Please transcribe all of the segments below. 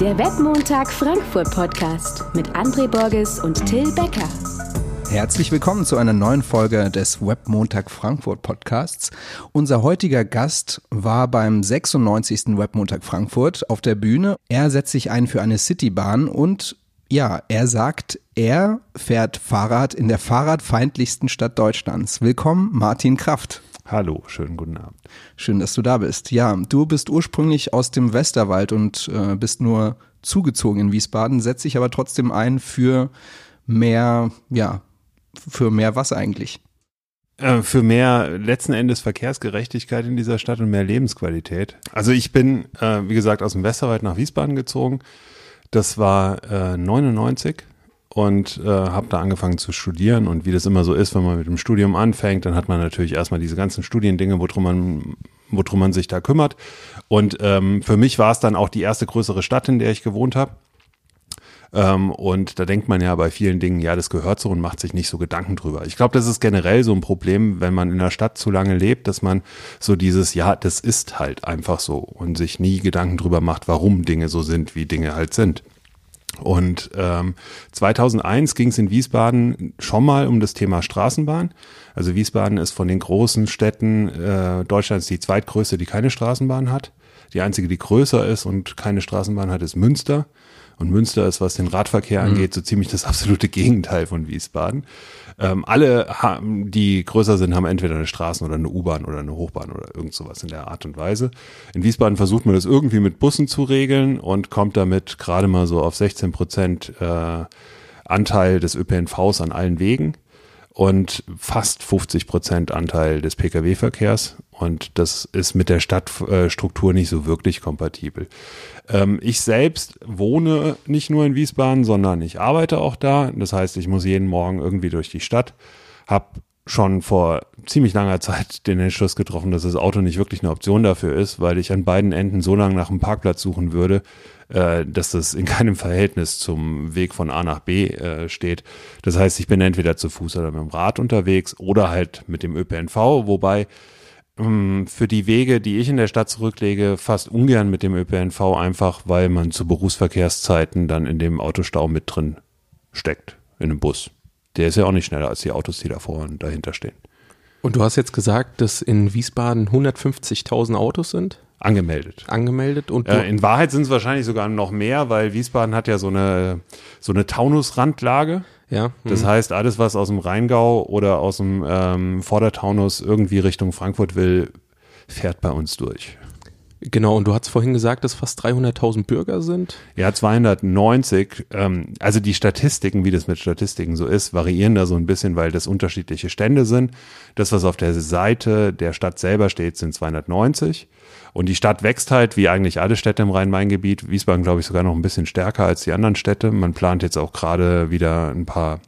Der Webmontag Frankfurt Podcast mit André Borges und Till Becker. Herzlich willkommen zu einer neuen Folge des Webmontag Frankfurt Podcasts. Unser heutiger Gast war beim 96. Webmontag Frankfurt auf der Bühne. Er setzt sich ein für eine Citybahn und ja, er sagt, er fährt Fahrrad in der fahrradfeindlichsten Stadt Deutschlands. Willkommen, Martin Kraft. Hallo, schönen guten Abend. Schön, dass du da bist. Ja, du bist ursprünglich aus dem Westerwald und äh, bist nur zugezogen in Wiesbaden, setzt dich aber trotzdem ein für mehr, ja, für mehr was eigentlich? Äh, für mehr letzten Endes Verkehrsgerechtigkeit in dieser Stadt und mehr Lebensqualität. Also ich bin, äh, wie gesagt, aus dem Westerwald nach Wiesbaden gezogen. Das war äh, 99 und äh, habe da angefangen zu studieren. Und wie das immer so ist, wenn man mit dem Studium anfängt, dann hat man natürlich erstmal diese ganzen Studiendinge, worum man, worum man sich da kümmert. Und ähm, für mich war es dann auch die erste größere Stadt, in der ich gewohnt habe. Ähm, und da denkt man ja bei vielen Dingen, ja, das gehört so und macht sich nicht so Gedanken drüber. Ich glaube, das ist generell so ein Problem, wenn man in der Stadt zu lange lebt, dass man so dieses, ja, das ist halt einfach so und sich nie Gedanken drüber macht, warum Dinge so sind, wie Dinge halt sind. Und ähm, 2001 ging es in Wiesbaden schon mal um das Thema Straßenbahn. Also Wiesbaden ist von den großen Städten äh, Deutschlands die zweitgrößte, die keine Straßenbahn hat. Die einzige, die größer ist und keine Straßenbahn hat, ist Münster. Und Münster ist, was den Radverkehr mhm. angeht, so ziemlich das absolute Gegenteil von Wiesbaden. Ähm, alle, haben, die größer sind, haben entweder eine Straßen- oder eine U-Bahn oder eine Hochbahn oder irgend sowas in der Art und Weise. In Wiesbaden versucht man das irgendwie mit Bussen zu regeln und kommt damit gerade mal so auf 16 Prozent äh, Anteil des ÖPNVs an allen Wegen und fast 50 Prozent Anteil des Pkw-Verkehrs. Und das ist mit der Stadtstruktur nicht so wirklich kompatibel. Ähm, ich selbst wohne nicht nur in Wiesbaden, sondern ich arbeite auch da. Das heißt, ich muss jeden Morgen irgendwie durch die Stadt, habe schon vor ziemlich langer Zeit den Entschluss getroffen, dass das Auto nicht wirklich eine Option dafür ist, weil ich an beiden Enden so lange nach einem Parkplatz suchen würde, äh, dass das in keinem Verhältnis zum Weg von A nach B äh, steht. Das heißt, ich bin entweder zu Fuß oder mit dem Rad unterwegs oder halt mit dem ÖPNV, wobei für die Wege, die ich in der Stadt zurücklege, fast ungern mit dem ÖPNV, einfach weil man zu Berufsverkehrszeiten dann in dem Autostau mit drin steckt, in einem Bus. Der ist ja auch nicht schneller als die Autos, die davor und dahinter stehen. Und du hast jetzt gesagt, dass in Wiesbaden 150.000 Autos sind? Angemeldet. Angemeldet und äh, in Wahrheit sind es wahrscheinlich sogar noch mehr, weil Wiesbaden hat ja so eine so eine Taunusrandlage. Ja. Das mhm. heißt, alles, was aus dem Rheingau oder aus dem ähm, Vordertaunus irgendwie Richtung Frankfurt will, fährt bei uns durch. Genau, und du hast vorhin gesagt, dass fast 300.000 Bürger sind. Ja, 290. Ähm, also die Statistiken, wie das mit Statistiken so ist, variieren da so ein bisschen, weil das unterschiedliche Stände sind. Das, was auf der Seite der Stadt selber steht, sind 290. Und die Stadt wächst halt, wie eigentlich alle Städte im Rhein-Main-Gebiet. Wiesbaden, glaube ich, sogar noch ein bisschen stärker als die anderen Städte. Man plant jetzt auch gerade wieder ein paar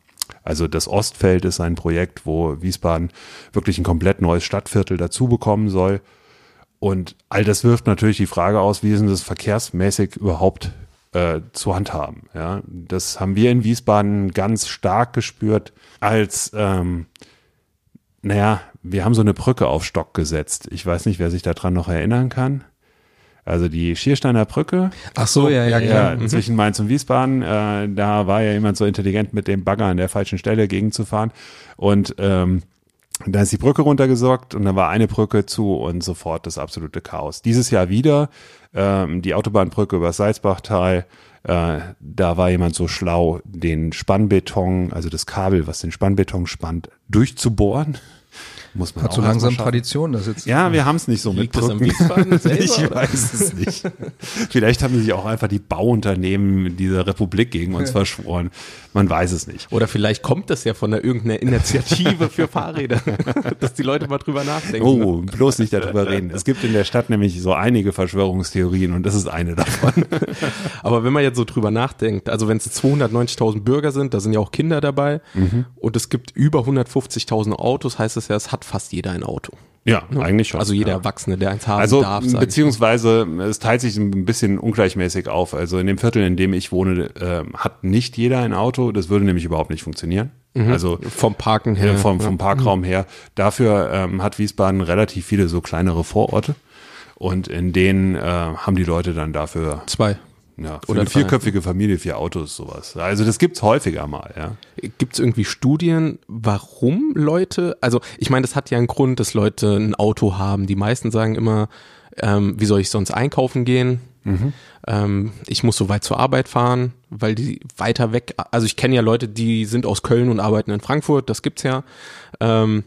also das Ostfeld ist ein Projekt, wo Wiesbaden wirklich ein komplett neues Stadtviertel dazu bekommen soll. Und all das wirft natürlich die Frage aus, wie ist denn das verkehrsmäßig überhaupt äh, zu handhaben. Ja, das haben wir in Wiesbaden ganz stark gespürt, als ähm, naja, wir haben so eine Brücke auf Stock gesetzt. Ich weiß nicht, wer sich daran noch erinnern kann. Also die Schiersteiner Brücke. Ach so, ja, ja, ja. Mhm. Zwischen Mainz und Wiesbaden. Äh, da war ja jemand so intelligent, mit dem Bagger an der falschen Stelle gegenzufahren. Und ähm, da ist die Brücke runtergesorgt und dann war eine Brücke zu und sofort das absolute Chaos. Dieses Jahr wieder ähm, die Autobahnbrücke über Salzbachtal. Äh, da war jemand so schlau, den Spannbeton, also das Kabel, was den Spannbeton spannt, durchzubohren muss man Hat so langsam Tradition, das jetzt. Ja, wir haben es nicht so mit Brücken. Ich weiß es nicht. Vielleicht haben sich auch einfach die Bauunternehmen dieser Republik gegen uns verschworen. Man weiß es nicht. Oder vielleicht kommt das ja von der irgendeiner Initiative für Fahrräder, dass die Leute mal drüber nachdenken. Oh, bloß nicht darüber reden. Es gibt in der Stadt nämlich so einige Verschwörungstheorien und das ist eine davon. Aber wenn man jetzt so drüber nachdenkt, also wenn es 290.000 Bürger sind, da sind ja auch Kinder dabei mhm. und es gibt über 150.000 Autos, heißt es ja, es hat fast jeder ein Auto. Ja, ne? eigentlich schon. Also jeder ja. Erwachsene, der eins haben also, darf. Beziehungsweise es teilt sich ein bisschen ungleichmäßig auf. Also in dem Viertel, in dem ich wohne, äh, hat nicht jeder ein Auto. Das würde nämlich überhaupt nicht funktionieren. Mhm. Also vom Parken her. Äh, vom, vom Parkraum mhm. her. Dafür ähm, hat Wiesbaden relativ viele so kleinere Vororte. Und in denen äh, haben die Leute dann dafür zwei Ja, für Oder eine vierköpfige Familie, vier Autos, sowas. Also das gibt's häufiger mal, ja. Gibt es irgendwie Studien, warum Leute, also ich meine, das hat ja einen Grund, dass Leute ein Auto haben. Die meisten sagen immer, ähm, wie soll ich sonst einkaufen gehen? Ähm, ich muss so weit zur Arbeit fahren, weil die weiter weg, also ich kenne ja Leute, die sind aus Köln und arbeiten in Frankfurt, das gibt's ja. Ähm,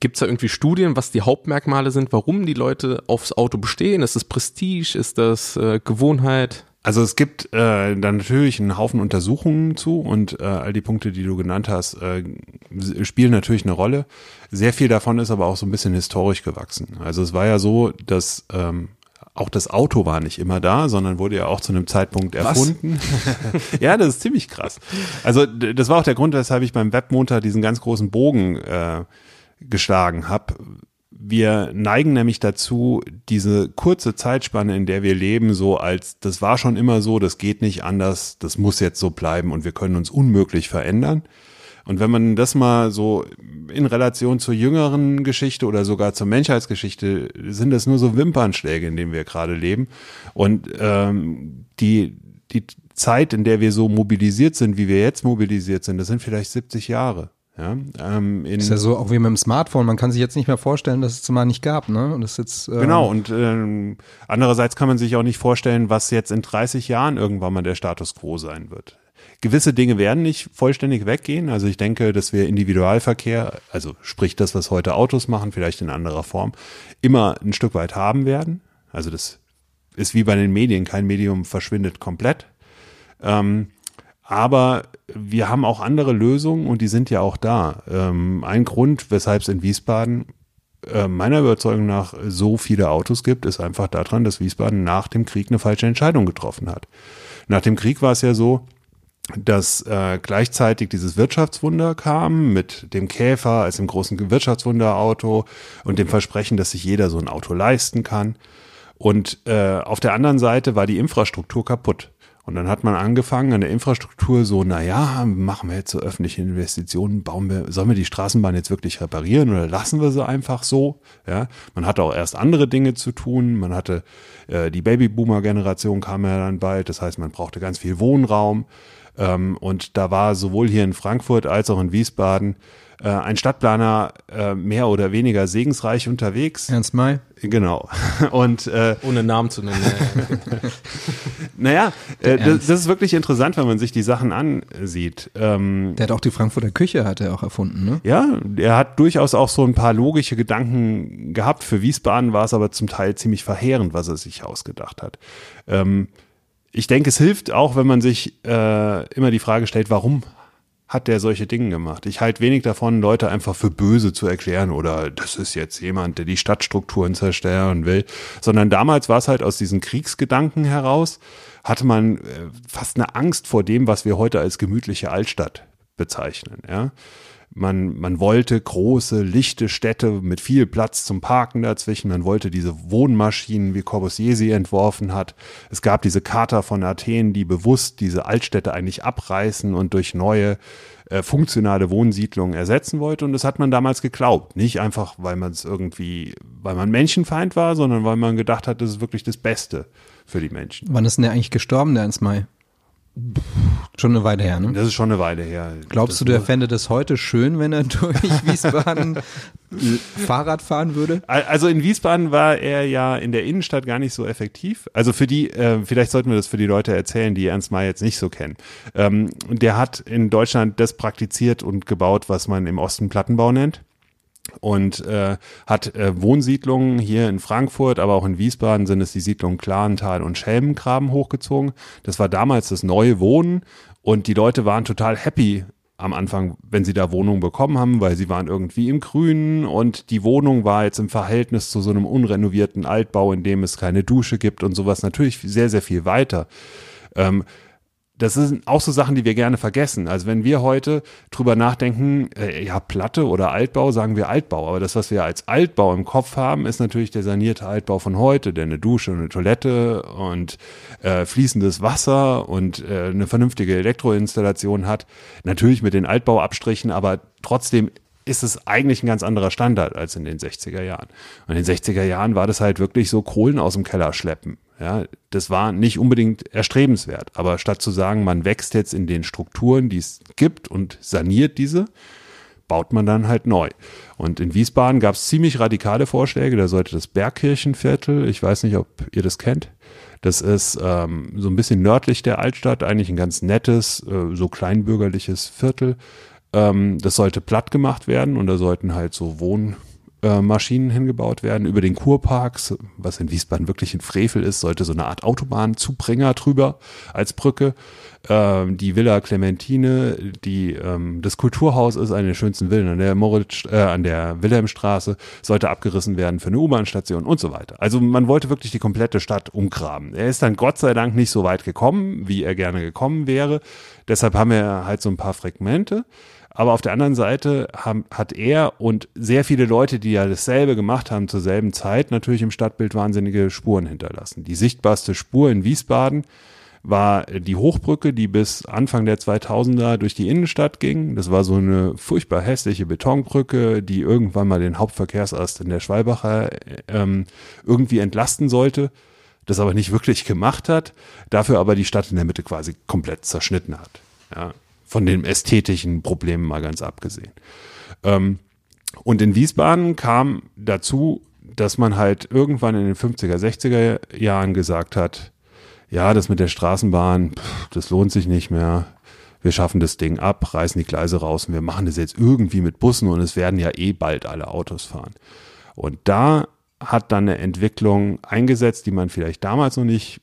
Gibt es da irgendwie Studien, was die Hauptmerkmale sind, warum die Leute aufs Auto bestehen? Ist das Prestige? Ist das äh, Gewohnheit? Also es gibt äh, dann natürlich einen Haufen Untersuchungen zu und äh, all die Punkte, die du genannt hast, äh, spielen natürlich eine Rolle. Sehr viel davon ist aber auch so ein bisschen historisch gewachsen. Also es war ja so, dass ähm, auch das Auto war nicht immer da, sondern wurde ja auch zu einem Zeitpunkt erfunden. ja, das ist ziemlich krass. Also das war auch der Grund, weshalb ich beim Webmontag diesen ganz großen Bogen äh, geschlagen habe. Wir neigen nämlich dazu, diese kurze Zeitspanne, in der wir leben, so als, das war schon immer so, das geht nicht anders, das muss jetzt so bleiben und wir können uns unmöglich verändern. Und wenn man das mal so in Relation zur jüngeren Geschichte oder sogar zur Menschheitsgeschichte, sind das nur so Wimpernschläge, in denen wir gerade leben. Und ähm, die, die Zeit, in der wir so mobilisiert sind, wie wir jetzt mobilisiert sind, das sind vielleicht 70 Jahre. Ja, ähm, in, Ist ja so auch wie mit dem Smartphone. Man kann sich jetzt nicht mehr vorstellen, dass es mal nicht gab, ne? Und das jetzt äh, Genau, und ähm, andererseits kann man sich auch nicht vorstellen, was jetzt in 30 Jahren irgendwann mal der Status quo sein wird. Gewisse Dinge werden nicht vollständig weggehen. Also ich denke, dass wir Individualverkehr, also sprich das, was heute Autos machen, vielleicht in anderer Form, immer ein Stück weit haben werden. Also das ist wie bei den Medien, kein Medium verschwindet komplett. Ähm, aber wir haben auch andere Lösungen und die sind ja auch da. Ähm, ein Grund, weshalb es in Wiesbaden äh, meiner Überzeugung nach so viele Autos gibt, ist einfach daran, dass Wiesbaden nach dem Krieg eine falsche Entscheidung getroffen hat. Nach dem Krieg war es ja so, dass äh, gleichzeitig dieses Wirtschaftswunder kam mit dem Käfer als dem großen Wirtschaftswunderauto und dem Versprechen, dass sich jeder so ein Auto leisten kann. Und äh, auf der anderen Seite war die Infrastruktur kaputt. Und dann hat man angefangen an der Infrastruktur so, na ja, machen wir jetzt so öffentliche Investitionen, bauen wir, sollen wir die Straßenbahn jetzt wirklich reparieren oder lassen wir sie einfach so? Ja, man hatte auch erst andere Dinge zu tun. Man hatte äh, die Babyboomer-Generation kam ja dann bald. Das heißt, man brauchte ganz viel Wohnraum. Ähm, und da war sowohl hier in Frankfurt als auch in Wiesbaden äh, ein Stadtplaner äh, mehr oder weniger segensreich unterwegs. Ernst May. Genau. Und äh, Ohne Namen zu nennen. naja, äh, das, das ist wirklich interessant, wenn man sich die Sachen ansieht. Ähm, Der hat auch die Frankfurter Küche hat er auch erfunden, ne? ja, er hat durchaus auch so ein paar logische Gedanken gehabt. Für Wiesbaden war es aber zum Teil ziemlich verheerend, was er sich ausgedacht hat. Ähm, ich denke, es hilft auch, wenn man sich äh, immer die Frage stellt, warum hat der solche Dinge gemacht? Ich halte wenig davon, Leute einfach für böse zu erklären oder das ist jetzt jemand, der die Stadtstrukturen zerstören will, sondern damals war es halt aus diesen Kriegsgedanken heraus, hatte man äh, fast eine Angst vor dem, was wir heute als gemütliche Altstadt bezeichnen, ja. Man, man wollte große, lichte Städte mit viel Platz zum Parken dazwischen. Man wollte diese Wohnmaschinen, wie Corbusier sie entworfen hat. Es gab diese Charta von Athen, die bewusst diese Altstädte eigentlich abreißen und durch neue äh, funktionale Wohnsiedlungen ersetzen wollte. Und das hat man damals geglaubt. Nicht einfach, weil man es irgendwie, weil man Menschenfeind war, sondern weil man gedacht hat, das ist wirklich das Beste für die Menschen. Wann ist denn der eigentlich gestorben, der Ernst May? Schon eine Weile her, ne? Das ist schon eine Weile her. Glaubst Das du, der fände das heute schön, wenn er durch Wiesbaden Fahrrad fahren würde? Also in Wiesbaden war er ja in der Innenstadt gar nicht so effektiv. Also für die, äh, vielleicht sollten wir das für die Leute erzählen, die Ernst May jetzt nicht so kennen. Ähm, der hat in Deutschland das praktiziert und gebaut, was man im Osten Plattenbau nennt. Und äh, hat äh, Wohnsiedlungen hier in Frankfurt, aber auch in Wiesbaden sind es die Siedlungen Klarental und Schelmengraben hochgezogen. Das war damals das neue Wohnen und die Leute waren total happy am Anfang, wenn sie da Wohnungen bekommen haben, weil sie waren irgendwie im Grünen und die Wohnung war jetzt im Verhältnis zu so einem unrenovierten Altbau, in dem es keine Dusche gibt und sowas natürlich sehr, sehr viel weiter. Ähm, das sind auch so Sachen, die wir gerne vergessen. Also wenn wir heute drüber nachdenken, äh, ja, Platte oder Altbau, sagen wir Altbau. Aber das, was wir als Altbau im Kopf haben, ist natürlich der sanierte Altbau von heute, der eine Dusche und eine Toilette und äh, fließendes Wasser und äh, eine vernünftige Elektroinstallation hat. Natürlich mit den Altbauabstrichen, aber trotzdem ist es eigentlich ein ganz anderer Standard als in den 60er Jahren. Und in den 60er Jahren war das halt wirklich so Kohlen aus dem Keller schleppen. Ja, das war nicht unbedingt erstrebenswert. Aber statt zu sagen, man wächst jetzt in den Strukturen, die es gibt und saniert diese, baut man dann halt neu. Und in Wiesbaden gab es ziemlich radikale Vorschläge. Da sollte das Bergkirchenviertel, ich weiß nicht, ob ihr das kennt, das ist ähm, so ein bisschen nördlich der Altstadt, eigentlich ein ganz nettes, äh, so kleinbürgerliches Viertel. Ähm, das sollte platt gemacht werden und da sollten halt so Wohn äh, Maschinen hingebaut werden über den Kurparks, was in Wiesbaden wirklich ein Frevel ist, sollte so eine Art Autobahnzubringer drüber als Brücke. Ähm, die Villa Clementine, die ähm, das Kulturhaus ist eine der schönsten Villen an der Moritz, äh, an der Wilhelmstraße, sollte abgerissen werden für eine U-Bahn-Station und so weiter. Also man wollte wirklich die komplette Stadt umgraben. Er ist dann Gott sei Dank nicht so weit gekommen, wie er gerne gekommen wäre. Deshalb haben wir halt so ein paar Fragmente. Aber auf der anderen Seite haben, hat er und sehr viele Leute, die ja dasselbe gemacht haben zur selben Zeit, natürlich im Stadtbild wahnsinnige Spuren hinterlassen. Die sichtbarste Spur in Wiesbaden war die Hochbrücke, die bis Anfang der 2000er durch die Innenstadt ging. Das war so eine furchtbar hässliche Betonbrücke, die irgendwann mal den Hauptverkehrsast in der Schwalbacher ähm, irgendwie entlasten sollte, das aber nicht wirklich gemacht hat, dafür aber die Stadt in der Mitte quasi komplett zerschnitten hat. Ja, von den ästhetischen Problemen mal ganz abgesehen. Ähm, und in Wiesbaden kam dazu, dass man halt irgendwann in den 50er, 60er Jahren gesagt hat, ja, das mit der Straßenbahn, pff, das lohnt sich nicht mehr. Wir schaffen das Ding ab, reißen die Gleise raus und wir machen das jetzt irgendwie mit Bussen und es werden ja eh bald alle Autos fahren. Und da hat dann eine Entwicklung eingesetzt, die man vielleicht damals noch nicht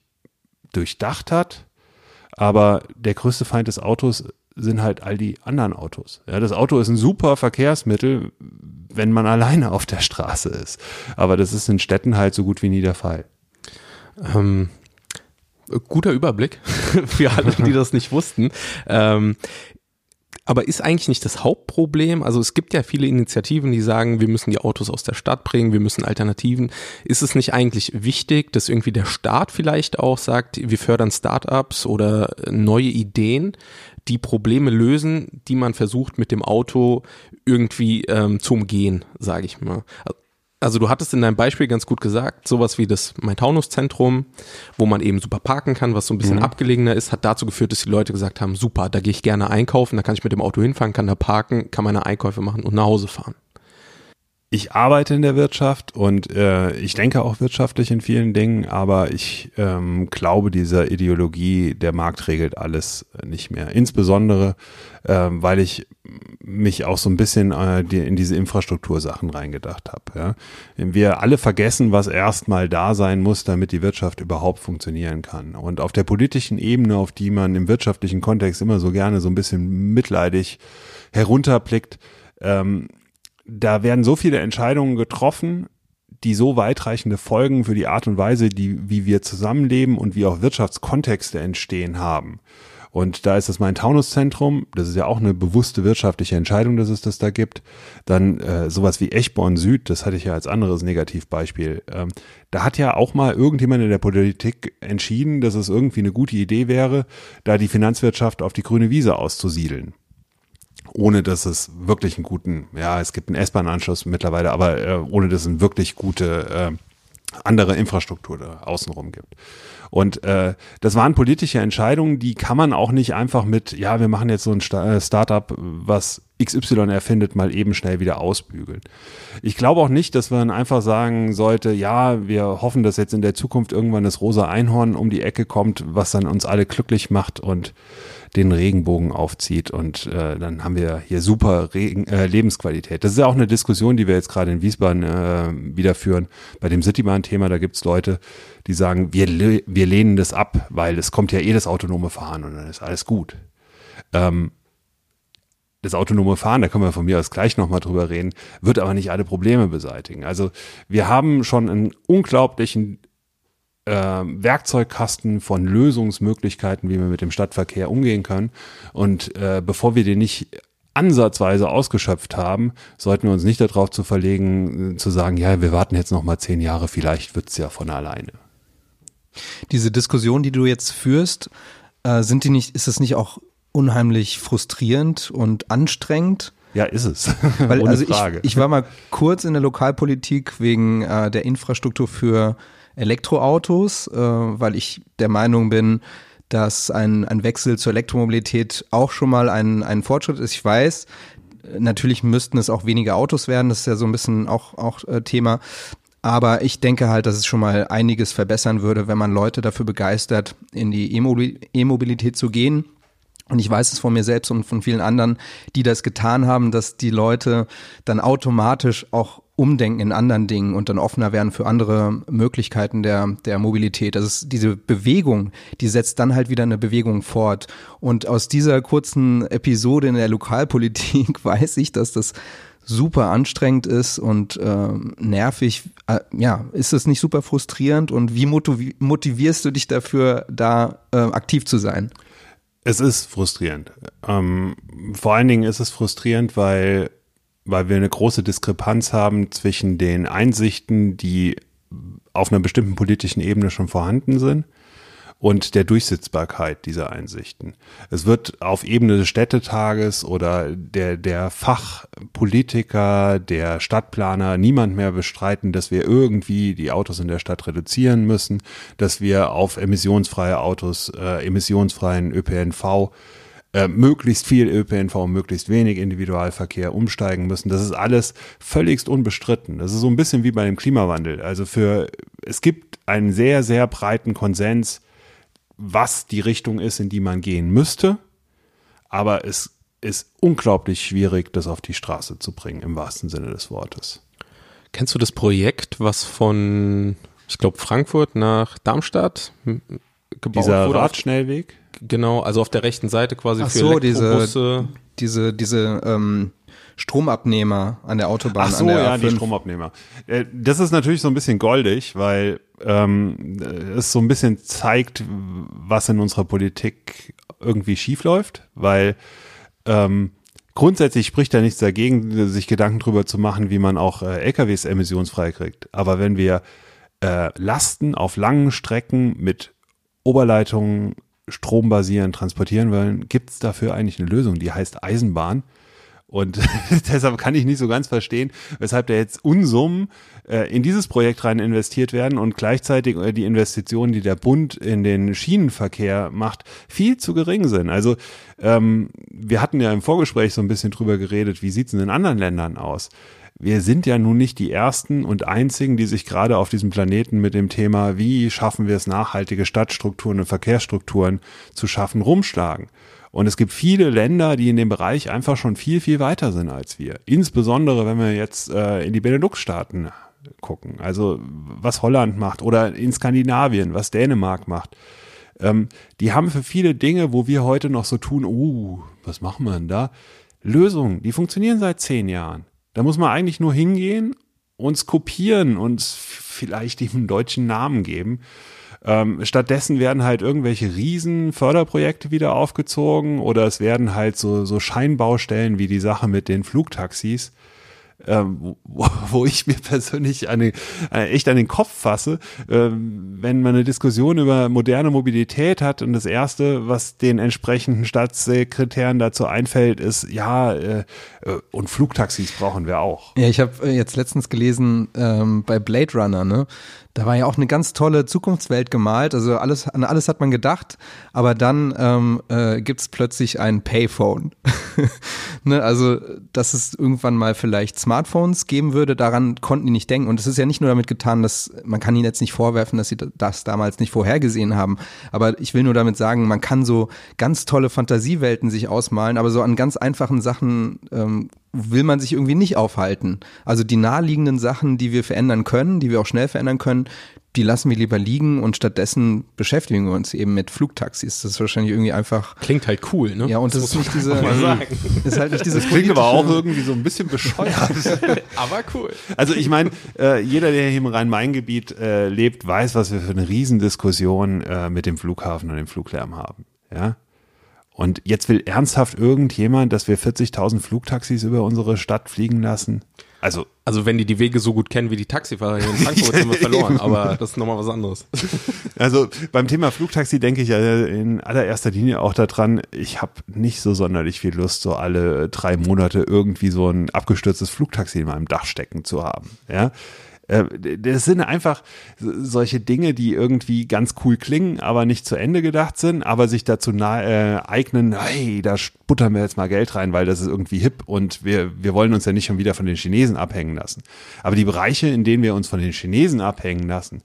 durchdacht hat. Aber der größte Feind des Autos sind halt all die anderen Autos. Ja, das Auto ist ein super Verkehrsmittel, wenn man alleine auf der Straße ist. Aber das ist in Städten halt so gut wie nie der Fall. Ähm, guter Überblick für alle, die das nicht wussten. Ähm, aber ist eigentlich nicht das Hauptproblem? Also es gibt ja viele Initiativen, die sagen, wir müssen die Autos aus der Stadt bringen, wir müssen Alternativen. Ist es nicht eigentlich wichtig, dass irgendwie der Staat vielleicht auch sagt, wir fördern Startups oder neue Ideen, die Probleme lösen, die man versucht mit dem Auto irgendwie ähm, zu umgehen, sage ich mal. Also du hattest in deinem Beispiel ganz gut gesagt, sowas wie das Main-Taunus-Zentrum, wo man eben super parken kann, was so ein bisschen mhm. abgelegener ist, hat dazu geführt, dass die Leute gesagt haben, super, da gehe ich gerne einkaufen, da kann ich mit dem Auto hinfahren, kann da parken, kann meine Einkäufe machen und nach Hause fahren ich arbeite in der Wirtschaft und äh, ich denke auch wirtschaftlich in vielen Dingen, aber ich ähm, glaube dieser Ideologie, der Markt regelt alles nicht mehr. Insbesondere, äh, weil ich mich auch so ein bisschen äh, die, in diese Infrastruktursachen reingedacht habe. Ja. Wir alle vergessen, was erstmal da sein muss, damit die Wirtschaft überhaupt funktionieren kann. Und auf der politischen Ebene, auf die man im wirtschaftlichen Kontext immer so gerne so ein bisschen mitleidig herunterblickt, ähm, da werden so viele Entscheidungen getroffen, die so weitreichende Folgen für die Art und Weise, die, wie wir zusammenleben und wie auch Wirtschaftskontexte entstehen haben. Und da ist das Main-Taunus-Zentrum, das ist ja auch eine bewusste wirtschaftliche Entscheidung, dass es das da gibt. Dann äh, sowas wie Echborn Süd, das hatte ich ja als anderes Negativbeispiel. Ähm, da hat ja auch mal irgendjemand in der Politik entschieden, dass es irgendwie eine gute Idee wäre, da die Finanzwirtschaft auf die grüne Wiese auszusiedeln ohne dass es wirklich einen guten, ja, es gibt einen S-Bahn-Anschluss mittlerweile, aber äh, ohne dass es eine wirklich gute äh, andere Infrastruktur da außenrum gibt. Und äh, das waren politische Entscheidungen, die kann man auch nicht einfach mit, ja, wir machen jetzt so ein äh, Startup, was XY erfindet, mal eben schnell wieder ausbügeln. Ich glaube auch nicht, dass man einfach sagen sollte, ja, wir hoffen, dass jetzt in der Zukunft irgendwann das rosa Einhorn um die Ecke kommt, was dann uns alle glücklich macht und den Regenbogen aufzieht und äh, dann haben wir hier super Regen, äh, Lebensqualität. Das ist ja auch eine Diskussion, die wir jetzt gerade in Wiesbaden äh, wieder führen. Bei dem Citybahn-Thema, da gibt's Leute, die sagen, wir, wir lehnen das ab, weil es kommt ja eh das autonome Fahren und dann ist alles gut. Ähm, das autonome Fahren, da können wir von mir aus gleich nochmal drüber reden, wird aber nicht alle Probleme beseitigen. Also wir haben schon einen unglaublichen Werkzeugkasten von Lösungsmöglichkeiten, wie wir mit dem Stadtverkehr umgehen können. Und äh, bevor wir den nicht ansatzweise ausgeschöpft haben, sollten wir uns nicht darauf zu verlegen, zu sagen, ja, wir warten jetzt noch mal zehn Jahre, vielleicht wird's ja von alleine. Diese Diskussion, die du jetzt führst, äh, sind die nicht, ist es nicht auch unheimlich frustrierend und anstrengend? Ja, ist es. Weil, Ohne also Frage. Ich, ich war mal kurz in der Lokalpolitik wegen äh, der Infrastruktur für Elektroautos, äh, weil ich der Meinung bin, dass ein, ein Wechsel zur Elektromobilität auch schon mal ein, ein Fortschritt ist. Ich weiß, natürlich müssten es auch weniger Autos werden, das ist ja so ein bisschen auch, auch äh, Thema. Aber ich denke halt, dass es schon mal einiges verbessern würde, wenn man Leute dafür begeistert, in die E-Mobil- E-Mobilität zu gehen. Und ich weiß es von mir selbst und von vielen anderen, die das getan haben, dass die Leute dann automatisch auch umdenken in anderen Dingen und dann offener werden für andere Möglichkeiten der, der Mobilität. Das ist diese Bewegung, die setzt dann halt wieder eine Bewegung fort. Und aus dieser kurzen Episode in der Lokalpolitik weiß ich, dass das super anstrengend ist und äh, nervig. Äh, ja, ist es nicht super frustrierend und wie motivi motivierst du dich dafür, da äh, aktiv zu sein? Es ist frustrierend. Ähm, vor allen Dingen ist es frustrierend, weil, weil wir eine große Diskrepanz haben zwischen den Einsichten, die auf einer bestimmten politischen Ebene schon vorhanden sind und der Durchsetzbarkeit dieser Einsichten. Es wird auf Ebene des Städtetages oder der, der Fachpolitiker, der Stadtplaner niemand mehr bestreiten, dass wir irgendwie die Autos in der Stadt reduzieren müssen, dass wir auf emissionsfreie Autos, äh, emissionsfreien ÖPNV äh, möglichst viel ÖPNV, möglichst wenig Individualverkehr umsteigen müssen. Das ist alles völligst unbestritten. Das ist so ein bisschen wie bei dem Klimawandel. Also für, es gibt einen sehr, sehr breiten Konsens, was die Richtung ist, in die man gehen müsste. Aber es ist unglaublich schwierig, das auf die Straße zu bringen, im wahrsten Sinne des Wortes. Kennst du das Projekt, was von, ich glaube, Frankfurt nach Darmstadt m- gebaut Dieser wurde? Auf, Radschnellweg? Genau, also auf der rechten Seite quasi Ach für so, diese- Elektrobusse. Diese, diese ähm, Stromabnehmer an der Autobahn. Ach so, an der ja, die A5. Stromabnehmer. Äh, Das ist natürlich so ein bisschen goldig, weil ähm, es so ein bisschen zeigt, was in unserer Politik irgendwie schief läuft, weil ähm, grundsätzlich spricht da nichts dagegen, sich Gedanken drüber zu machen, wie man auch äh, LKWs emissionsfrei kriegt. Aber wenn wir äh, Lasten auf langen Strecken mit Oberleitungen strombasierend transportieren wollen, gibt es dafür eigentlich eine Lösung, die heißt Eisenbahn. Und deshalb kann ich nicht so ganz verstehen, weshalb da jetzt Unsummen äh, in dieses Projekt rein investiert werden und gleichzeitig äh, die Investitionen, die der Bund in den Schienenverkehr macht, viel zu gering sind. Also ähm, wir hatten ja im Vorgespräch so ein bisschen drüber geredet, wie sieht's denn in anderen Ländern aus? Wir sind ja nun nicht die ersten und einzigen, die sich gerade auf diesem Planeten mit dem Thema, wie schaffen wir es, nachhaltige Stadtstrukturen und Verkehrsstrukturen zu schaffen, rumschlagen. Und es gibt viele Länder, die in dem Bereich einfach schon viel, viel weiter sind als wir. Insbesondere, wenn wir jetzt äh, in die Benelux-Staaten gucken. Also was Holland macht oder in Skandinavien, was Dänemark macht. Ähm, die haben für viele Dinge, wo wir heute noch so tun, uh, was machen wir denn da? Lösungen, die funktionieren seit zehn Jahren. Da muss man eigentlich nur hingehen, uns kopieren, uns vielleicht einen deutschen Namen geben. Ähm, stattdessen werden halt irgendwelche riesen Förderprojekte wieder aufgezogen oder es werden halt so, so Scheinbaustellen wie die Sache mit den Flugtaxis, ähm, wo, wo ich mir persönlich eine, äh, echt an den Kopf fasse, ähm, wenn man eine Diskussion über moderne Mobilität hat und das erste, was den entsprechenden Staatssekretären dazu einfällt, ist, ja, äh, äh, und Flugtaxis brauchen wir auch. Ja, ich habe jetzt letztens gelesen ähm, bei Blade Runner, ne? Da war ja auch eine ganz tolle Zukunftswelt gemalt. Also alles, an alles hat man gedacht, aber dann ähm, äh, gibt's plötzlich ein Payphone. ne? Also, dass es irgendwann mal vielleicht Smartphones geben würde, daran konnten die nicht denken. Und es ist ja nicht nur damit getan, dass man kann ihnen jetzt nicht vorwerfen, dass sie das damals nicht vorhergesehen haben. Aber ich will nur damit sagen, man kann so ganz tolle Fantasiewelten sich ausmalen, aber so an ganz einfachen Sachen ähm, will man sich irgendwie nicht aufhalten. Also die naheliegenden Sachen, die wir verändern können, die wir auch schnell verändern können, die lassen wir lieber liegen und stattdessen beschäftigen wir uns eben mit Flugtaxis. Das ist wahrscheinlich irgendwie einfach. Klingt halt cool, ne? Ja, und das, ist nicht diese, ist halt nicht dieses Klingt aber auch irgendwie so ein bisschen bescheuert. Aber cool. Also ich meine, äh, jeder, der hier im Rhein-Main-Gebiet äh, lebt, weiß, was wir für eine Riesendiskussion äh, mit dem Flughafen und dem Fluglärm haben. Ja. Und jetzt will ernsthaft irgendjemand, dass wir 40.000 Flugtaxis über unsere Stadt fliegen lassen? Also Also wenn die die Wege so gut kennen wie die Taxifahrer hier in Frankfurt, sind wir verloren. Aber das ist nochmal was anderes. Also beim Thema Flugtaxi denke ich in allererster Linie auch daran, ich habe nicht so sonderlich viel Lust, so alle drei Monate irgendwie so ein abgestürztes Flugtaxi in meinem Dach stecken zu haben. Ja. Äh, Das sind einfach solche Dinge, die irgendwie ganz cool klingen, aber nicht zu Ende gedacht sind, aber sich dazu äh, eignen, hey, da buttern wir jetzt mal Geld rein, weil das ist irgendwie hip und wir, wir wollen uns ja nicht schon wieder von den Chinesen abhängen lassen. Aber die Bereiche, in denen wir uns von den Chinesen abhängen lassen,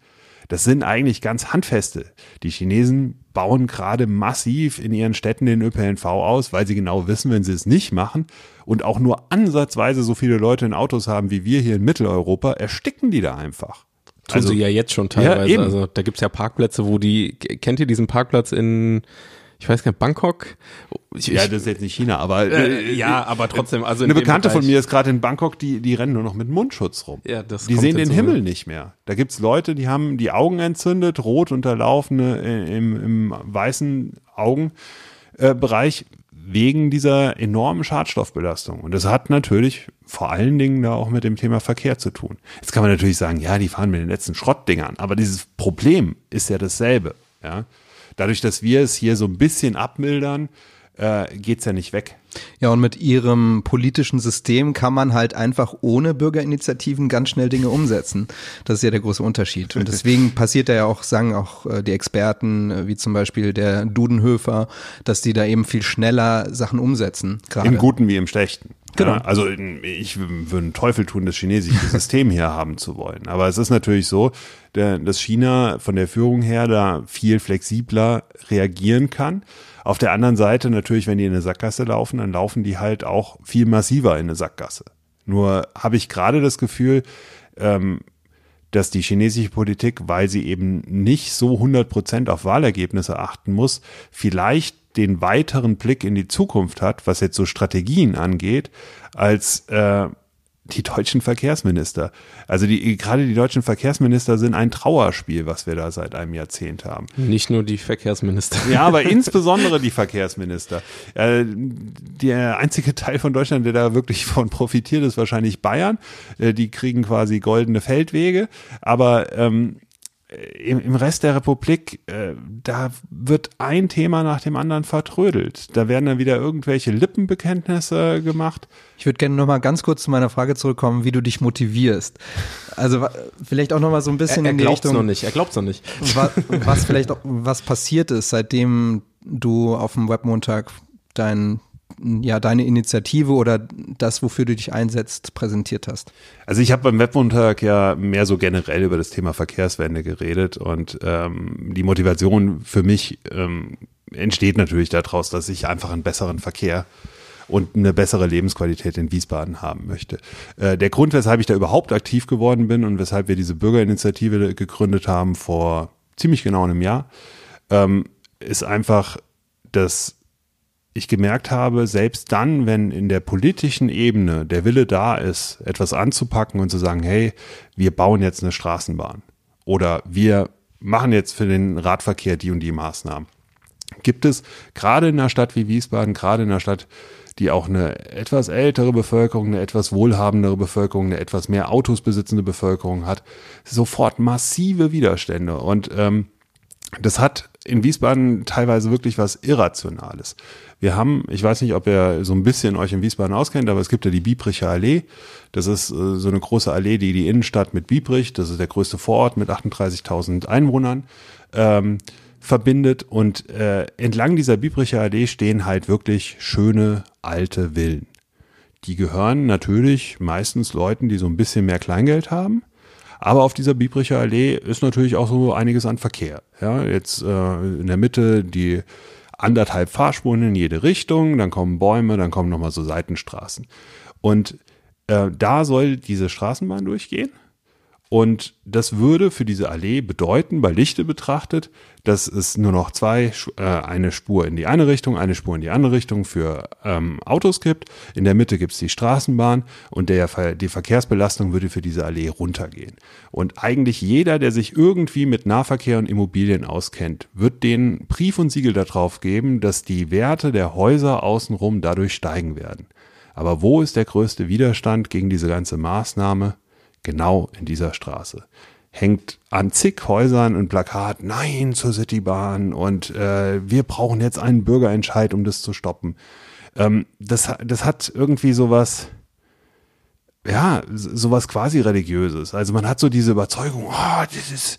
das sind eigentlich ganz handfeste. Die Chinesen bauen gerade massiv in ihren Städten den ÖPNV aus, weil sie genau wissen, wenn sie es nicht machen und auch nur ansatzweise so viele Leute in Autos haben wie wir hier in Mitteleuropa, ersticken die da einfach. Tun Also- sie ja jetzt schon teilweise. eben. also da gibt's ja Parkplätze, wo die, kennt ihr diesen Parkplatz in, ich weiß gar nicht, Bangkok? Ich, Ja, das ist jetzt nicht China, aber äh, ja, aber trotzdem, also in eine Bekannte von Bereich- mir ist gerade in Bangkok, die, die rennen nur noch mit Mundschutz rum. Ja, das die sehen den hinzu, Himmel nicht mehr. Da gibt's Leute, die haben die Augen entzündet, rot unterlaufene äh, im, im weißen Augenbereich wegen dieser enormen Schadstoffbelastung. Und das hat natürlich vor allen Dingen da auch mit dem Thema Verkehr zu tun. Jetzt kann man natürlich sagen, ja, die fahren mit den letzten Schrottdingern, aber dieses Problem ist ja dasselbe. Ja? Dadurch, dass wir es hier so ein bisschen abmildern, äh, geht's ja nicht weg. Ja, und mit ihrem politischen System kann man halt einfach ohne Bürgerinitiativen ganz schnell Dinge umsetzen. Das ist ja der große Unterschied. Und deswegen passiert da ja auch, sagen auch äh, die Experten, äh, wie zum Beispiel der Dudenhöfer, dass die da eben viel schneller Sachen umsetzen. Gerade. Im Guten wie im Schlechten. Genau. Ja, also ich würde einen Teufel tun, das chinesische System hier haben zu wollen. Aber es ist natürlich so, dass China von der Führung her da viel flexibler reagieren kann. Auf der anderen Seite natürlich, wenn die in eine Sackgasse laufen, dann laufen die halt auch viel massiver in eine Sackgasse. Nur habe ich gerade das Gefühl, ähm, dass die chinesische Politik, weil sie eben nicht so 100 Prozent auf Wahlergebnisse achten muss, vielleicht den weiteren Blick in die Zukunft hat, was jetzt so Strategien angeht, als äh, die deutschen Verkehrsminister. Also die, gerade die deutschen Verkehrsminister sind ein Trauerspiel, was wir da seit einem Jahrzehnt haben. Nicht nur die Verkehrsminister. Ja, aber insbesondere die Verkehrsminister. Äh, der einzige Teil von Deutschland, der da wirklich von profitiert, ist wahrscheinlich Bayern. Äh, die kriegen quasi goldene Feldwege. Aber ähm, im, im Rest der Republik, äh, da wird ein Thema nach dem anderen vertrödelt. Da werden dann wieder irgendwelche Lippenbekenntnisse gemacht. Ich würde gerne noch mal ganz kurz zu meiner Frage zurückkommen, wie du dich motivierst. Also vielleicht auch noch mal so ein bisschen Er, er in die glaubt's Richtung, noch nicht, er glaubt's noch nicht. was, was vielleicht auch, was passiert ist, seitdem du auf dem Webmontag dein, ja, deine Initiative oder das, wofür du dich einsetzt, präsentiert hast. Also ich habe beim Webmontag ja mehr so generell über das Thema Verkehrswende geredet und ähm, die Motivation für mich ähm, entsteht natürlich daraus, dass ich einfach einen besseren Verkehr und eine bessere Lebensqualität in Wiesbaden haben möchte. Äh, der Grund, weshalb ich da überhaupt aktiv geworden bin und weshalb wir diese Bürgerinitiative gegründet haben vor ziemlich genau einem Jahr, ähm, ist einfach, dass ich gemerkt habe, selbst dann, wenn in der politischen Ebene der Wille da ist, etwas anzupacken und zu sagen, hey, wir bauen jetzt eine Straßenbahn oder wir machen jetzt für den Radverkehr die und die Maßnahmen, gibt es gerade in einer Stadt wie Wiesbaden, gerade in einer Stadt, die auch eine etwas ältere Bevölkerung, eine etwas wohlhabendere Bevölkerung, eine etwas mehr Autos besitzende Bevölkerung hat, sofort massive Widerstände. Und ähm, das hat in Wiesbaden teilweise wirklich was Irrationales. Wir haben, ich weiß nicht, ob ihr so ein bisschen euch in Wiesbaden auskennt, aber es gibt ja die Biebricher Allee. Das ist äh, so eine große Allee, die die Innenstadt mit Biebrich, das ist der größte Vorort mit 38.000 Einwohnern, ähm, verbindet. Und äh, entlang dieser Biebricher Allee stehen halt wirklich schöne alte Villen. Die gehören natürlich meistens Leuten, die so ein bisschen mehr Kleingeld haben. Aber auf dieser Biebricher Allee ist natürlich auch so einiges an Verkehr. Ja, jetzt äh, in der Mitte die anderthalb Fahrspuren in jede Richtung, dann kommen Bäume, dann kommen nochmal so Seitenstraßen. Und äh, da soll diese Straßenbahn durchgehen. Und das würde für diese Allee bedeuten, bei Lichte betrachtet, dass es nur noch zwei, äh, eine Spur in die eine Richtung, eine Spur in die andere Richtung für ähm, Autos gibt. In der Mitte gibt's die Straßenbahn und der, die Verkehrsbelastung würde für diese Allee runtergehen. Und eigentlich jeder, der sich irgendwie mit Nahverkehr und Immobilien auskennt, wird den Brief und Siegel darauf geben, dass die Werte der Häuser außenrum dadurch steigen werden. Aber wo ist der größte Widerstand gegen diese ganze Maßnahme? Genau in dieser Straße. Hängt an zig Häusern ein Plakat, nein zur Citybahn und äh, wir brauchen jetzt einen Bürgerentscheid, um das zu stoppen. Ähm, das, das hat irgendwie sowas, ja, sowas quasi religiöses. Also man hat so diese Überzeugung, oh, das ist,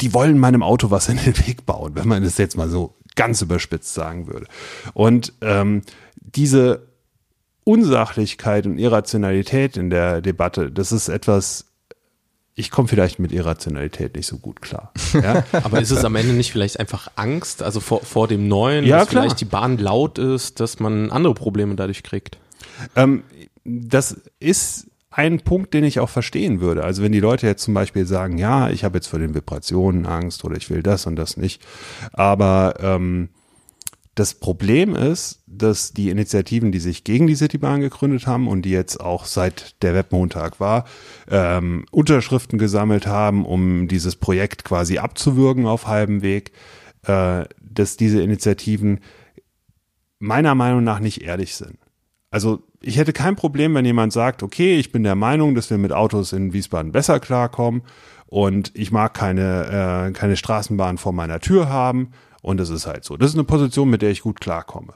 die wollen meinem Auto was in den Weg bauen, wenn man das jetzt mal so ganz überspitzt sagen würde. Und ähm, diese Unsachlichkeit und Irrationalität in der Debatte, das ist etwas, ich komme vielleicht mit Irrationalität nicht so gut klar. Ja? Aber ist es am Ende nicht vielleicht einfach Angst, also vor, vor dem Neuen, Ja, dass klar. vielleicht die Bahn laut ist, dass man andere Probleme dadurch kriegt? Ähm, das ist ein Punkt, den ich auch verstehen würde. Also wenn die Leute jetzt zum Beispiel sagen, ja, ich habe jetzt vor den Vibrationen Angst oder ich will das und das nicht. Aber ähm, das Problem ist, dass die Initiativen, die sich gegen die Citybahn gegründet haben und die jetzt auch seit der Webmontag war, ähm, Unterschriften gesammelt haben, um dieses Projekt quasi abzuwürgen auf halbem Weg, äh, dass diese Initiativen meiner Meinung nach nicht ehrlich sind. Also ich hätte kein Problem, wenn jemand sagt, okay, ich bin der Meinung, dass wir mit Autos in Wiesbaden besser klarkommen und ich mag keine, äh, keine Straßenbahn vor meiner Tür haben und das ist halt so. Das ist eine Position, mit der ich gut klarkomme.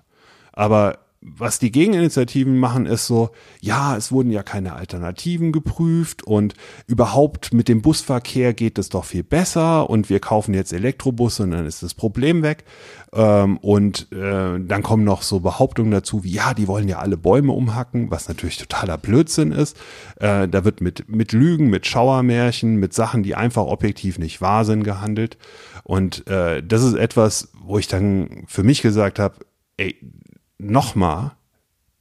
Aber was die Gegeninitiativen machen, ist so, ja, es wurden ja keine Alternativen geprüft und überhaupt mit dem Busverkehr geht es doch viel besser und wir kaufen jetzt Elektrobusse und dann ist das Problem weg. Ähm, und äh, dann kommen noch so Behauptungen dazu, wie ja, die wollen ja alle Bäume umhacken, was natürlich totaler Blödsinn ist. Äh, da wird mit, mit Lügen, mit Schauermärchen, mit Sachen, die einfach objektiv nicht wahr sind, gehandelt. Und äh, das ist etwas, wo ich dann für mich gesagt habe, ey, nochmal,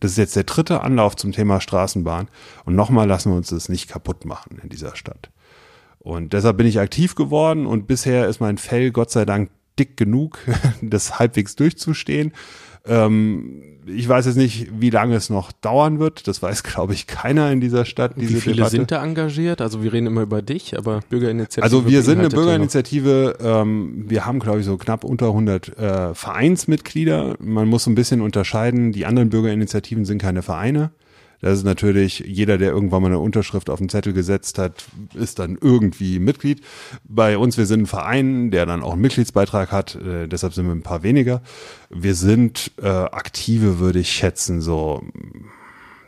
das ist jetzt der dritte Anlauf zum Thema Straßenbahn und nochmal lassen wir uns das nicht kaputt machen in dieser Stadt. Und deshalb bin ich aktiv geworden und bisher ist mein Fell Gott sei Dank dick genug, das halbwegs durchzustehen. Ähm, ich weiß jetzt nicht, wie lange es noch dauern wird. Das weiß, glaube ich, keiner in dieser Stadt. Diese Wie viele Debatte. sind da engagiert? Also wir reden immer über dich, aber Bürgerinitiative. Also wir sind eine Bürgerinitiative, ähm, wir haben glaube ich so knapp unter 100 äh, Vereinsmitglieder. Man muss so ein bisschen unterscheiden, die anderen Bürgerinitiativen sind keine Vereine. Das ist natürlich, jeder, der irgendwann mal eine Unterschrift auf den Zettel gesetzt hat, ist dann irgendwie Mitglied. Bei uns, wir sind ein Verein, der dann auch einen Mitgliedsbeitrag hat, äh, deshalb sind wir ein paar weniger. Wir sind äh, aktive, würde ich schätzen, so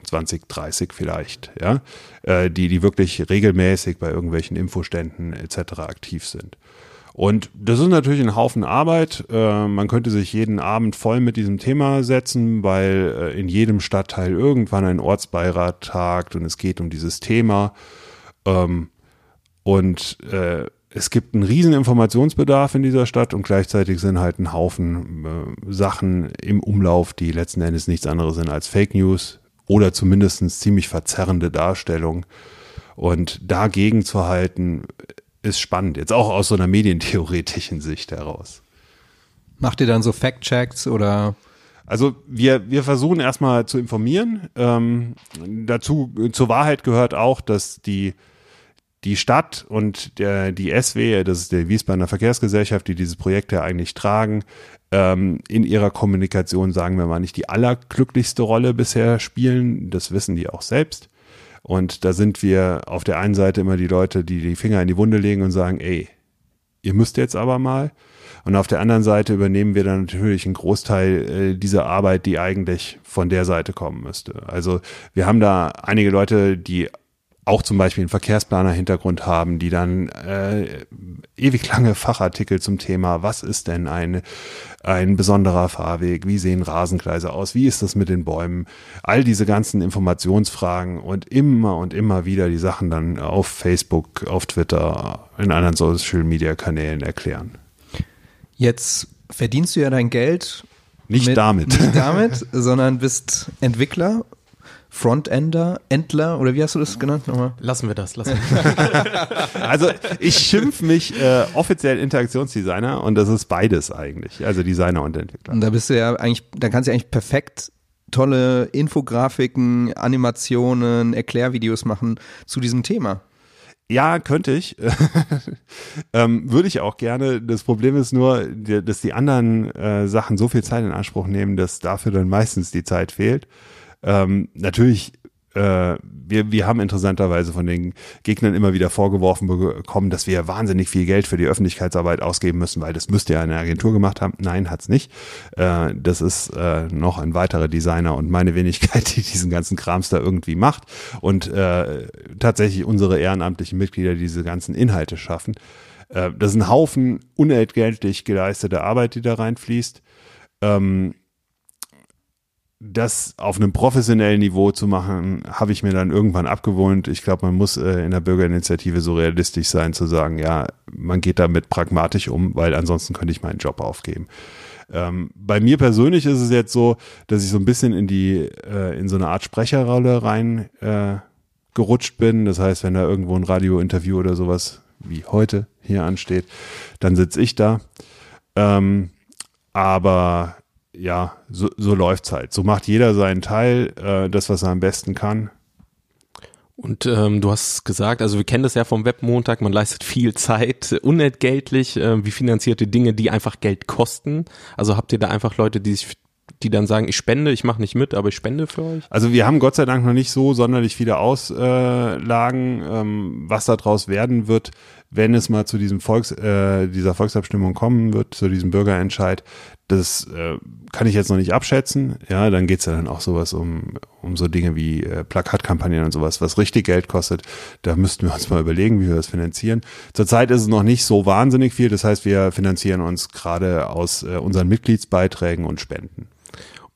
20, 30 vielleicht, ja, äh, die, die wirklich regelmäßig bei irgendwelchen Infoständen etc. aktiv sind. Und das ist natürlich ein Haufen Arbeit. Äh, man könnte sich jeden Abend voll mit diesem Thema setzen, weil äh, in jedem Stadtteil irgendwann ein Ortsbeirat tagt und es geht um dieses Thema. Ähm, und äh, es gibt einen riesen Informationsbedarf in dieser Stadt und gleichzeitig sind halt ein Haufen äh, Sachen im Umlauf, die letzten Endes nichts anderes sind als Fake News oder zumindest ziemlich verzerrende Darstellung. Und dagegen zu halten, ist spannend. Jetzt auch aus so einer medientheoretischen Sicht heraus. Macht ihr dann so Fact-Checks oder Also wir, wir versuchen erstmal zu informieren. Ähm, dazu zur Wahrheit gehört auch, dass die die Stadt und der, die SW, das ist die Wiesbadener Verkehrsgesellschaft, die dieses Projekt ja eigentlich tragen, ähm, in ihrer Kommunikation, sagen wir mal, nicht die allerglücklichste Rolle bisher spielen. Das wissen die auch selbst. Und da sind wir auf der einen Seite immer die Leute, die die Finger in die Wunde legen und sagen, ey, ihr müsst jetzt aber mal. Und auf der anderen Seite übernehmen wir dann natürlich einen Großteil äh, dieser Arbeit, die eigentlich von der Seite kommen müsste. Also wir haben da einige Leute, die auch zum Beispiel einen Verkehrsplaner-Hintergrund haben, die dann äh, ewig lange Fachartikel zum Thema, was ist denn ein, ein besonderer Fahrweg, wie sehen Rasengleise aus, wie ist das mit den Bäumen, all diese ganzen Informationsfragen und immer und immer wieder die Sachen dann auf Facebook, auf Twitter, in anderen Social-Media-Kanälen erklären. jetzt verdienst du ja dein Geld Nicht mit, damit. nicht damit, sondern bist Entwickler, Frontender, Entler oder wie hast du das genannt nochmal? Lassen wir das, lassen wir das. Also ich schimpf mich äh, offiziell Interaktionsdesigner und das ist beides eigentlich, also Designer und Entwickler. Und da bist du ja eigentlich, da kannst du ja eigentlich perfekt tolle Infografiken, Animationen, Erklärvideos machen zu diesem Thema. Ja, könnte ich. ähm, Würde ich auch gerne. Das Problem ist nur, dass die anderen äh, Sachen so viel Zeit in Anspruch nehmen, dass dafür dann meistens die Zeit fehlt. Ähm, natürlich äh, wir, wir haben interessanterweise von den Gegnern immer wieder vorgeworfen bekommen, dass wir wahnsinnig viel Geld für die Öffentlichkeitsarbeit ausgeben müssen, weil das müsste ja eine Agentur gemacht haben. Nein, hat's nicht. Äh, das ist äh, noch ein weiterer Designer und meine Wenigkeit, die diesen ganzen Krams da irgendwie macht und äh, tatsächlich unsere ehrenamtlichen Mitglieder diese ganzen Inhalte schaffen. Äh, das ist ein Haufen unentgeltlich geleistete Arbeit, die da reinfließt. Ähm, das auf einem professionellen Niveau zu machen, habe ich mir dann irgendwann abgewohnt. Ich glaube, man muss äh, in der Bürgerinitiative so realistisch sein, zu sagen, ja, man geht damit pragmatisch um, weil ansonsten könnte ich meinen Job aufgeben. Ähm, bei mir persönlich ist es jetzt so, dass ich so ein bisschen in die, äh, in so eine Art Sprecherrolle rein äh, gerutscht bin. Das heißt, wenn da irgendwo ein Radiointerview oder sowas wie heute hier ansteht, dann sitze ich da. Ähm, aber ja, so, so läuft's halt. So macht jeder seinen Teil, äh, das, was er am besten kann. Und ähm, du hast gesagt, also wir kennen das ja vom Webmontag, man leistet viel Zeit, unentgeltlich. Äh, wie finanziert ihr Dinge, die einfach Geld kosten? Also habt ihr da einfach Leute, die sich die dann sagen, ich spende, ich mache nicht mit, aber ich spende für euch? Also wir haben Gott sei Dank noch nicht so sonderlich viele Auslagen. Ähm, was daraus werden wird, wenn es mal zu diesem Volks, äh, dieser Volksabstimmung kommen wird, zu diesem Bürgerentscheid, das äh, kann ich jetzt noch nicht abschätzen. Ja, dann geht's ja dann auch sowas um, um so Dinge wie äh, Plakatkampagnen und sowas, was richtig Geld kostet. Da müssten wir uns mal überlegen, wie wir das finanzieren. Zurzeit ist es noch nicht so wahnsinnig viel. Das heißt, wir finanzieren uns gerade aus äh, unseren Mitgliedsbeiträgen und Spenden.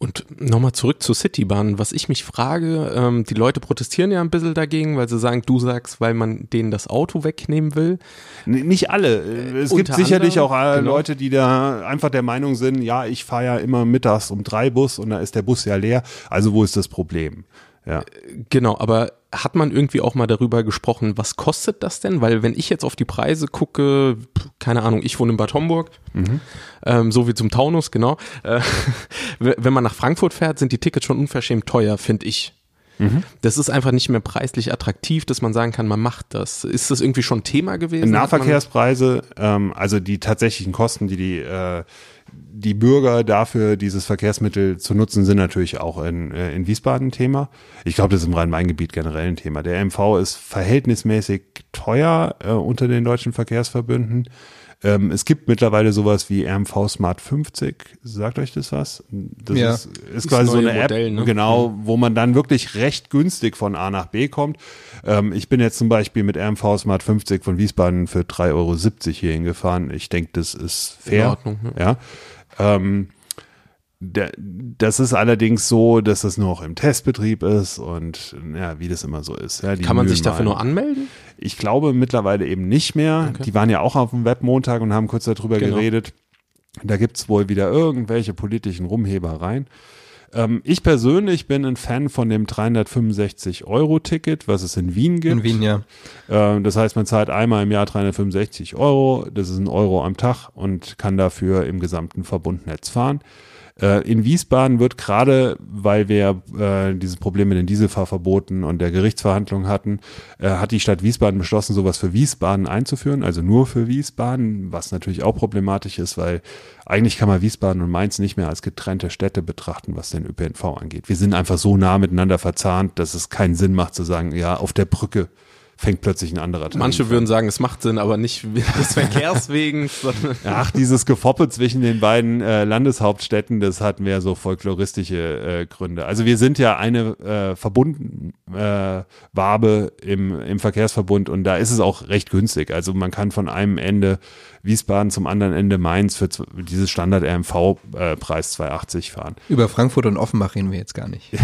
Und nochmal zurück zur Citybahn. Was ich mich frage, ähm, die Leute protestieren ja ein bisschen dagegen, weil sie sagen, du sagst, weil man denen das Auto wegnehmen will. N nicht alle. Es Unter gibt sicherlich auch äh, genau. Leute, die da einfach der Meinung sind, ja, ich fahre ja immer mittags um drei Bus und da ist der Bus ja leer. Also wo ist das Problem? Ja. Genau, aber hat man irgendwie auch mal darüber gesprochen, was kostet das denn? Weil wenn ich jetzt auf die Preise gucke, keine Ahnung, ich wohne in Bad Homburg, mhm. ähm, so wie zum Taunus, genau. Äh, wenn man nach Frankfurt fährt, sind die Tickets schon unverschämt teuer, finde ich. Mhm. Das ist einfach nicht mehr preislich attraktiv, dass man sagen kann, man macht das. Ist das irgendwie schon Thema gewesen? Nahverkehrspreise, ähm, also die tatsächlichen Kosten, die die äh, die Bürger dafür, dieses Verkehrsmittel zu nutzen, sind natürlich auch in, äh, in Wiesbaden Thema. Ich glaube, das ist im Rhein-Main-Gebiet generell ein Thema. Der MV ist verhältnismäßig teuer äh, unter den deutschen Verkehrsverbünden. Ähm, es gibt mittlerweile sowas wie RMV Smart 50. Sagt euch das was? Das ja. ist, ist quasi so eine Modell, App, ne? genau, wo man dann wirklich recht günstig von A nach B kommt. Ähm, ich bin jetzt zum Beispiel mit RMV Smart 50 von Wiesbaden für 3,70 Euro hier hingefahren. Ich denke, das ist fair. In Ordnung, ja. ja. Ähm, das ist allerdings so, dass das nur noch im Testbetrieb ist und ja, wie das immer so ist. Ja, Kann man sich dafür nur anmelden? Ich glaube mittlerweile eben nicht mehr. Okay. Die waren ja auch auf dem Webmontag und haben kurz darüber genau. geredet. Da gibt's wohl wieder irgendwelche politischen Rumhebereien. Ähm, ich persönlich bin ein Fan von dem 365-Euro-Ticket, was es in Wien gibt. In Wien, ja. Ähm, das heißt, man zahlt einmal im Jahr 365 Euro. Das ist ein Euro am Tag und kann dafür im gesamten Verbundnetz fahren. Äh, in Wiesbaden wird gerade, weil wir äh, dieses Problem mit den Dieselfahrverboten und der Gerichtsverhandlung hatten, äh, hat die Stadt Wiesbaden beschlossen, sowas für Wiesbaden einzuführen, also nur für Wiesbaden, was natürlich auch problematisch ist, weil eigentlich kann man Wiesbaden und Mainz nicht mehr als getrennte Städte betrachten, was den ÖPNV angeht. Wir sind einfach so nah miteinander verzahnt, dass es keinen Sinn macht zu sagen, ja, auf der Brücke fängt plötzlich ein anderer Teil Manche würden sagen, es macht Sinn, aber nicht des Verkehrs wegen. Ach, dieses Gefoppe zwischen den beiden äh, Landeshauptstädten, das hatten wir so folkloristische äh, Gründe. Also wir sind ja eine äh, verbunden äh, Wabe im, im Verkehrsverbund und da ist es auch recht günstig. Also man kann von einem Ende Wiesbaden zum anderen Ende Mainz für dieses Standard RMV-Preis äh, 2,80 fahren. Über Frankfurt und Offenbach reden wir jetzt gar nicht.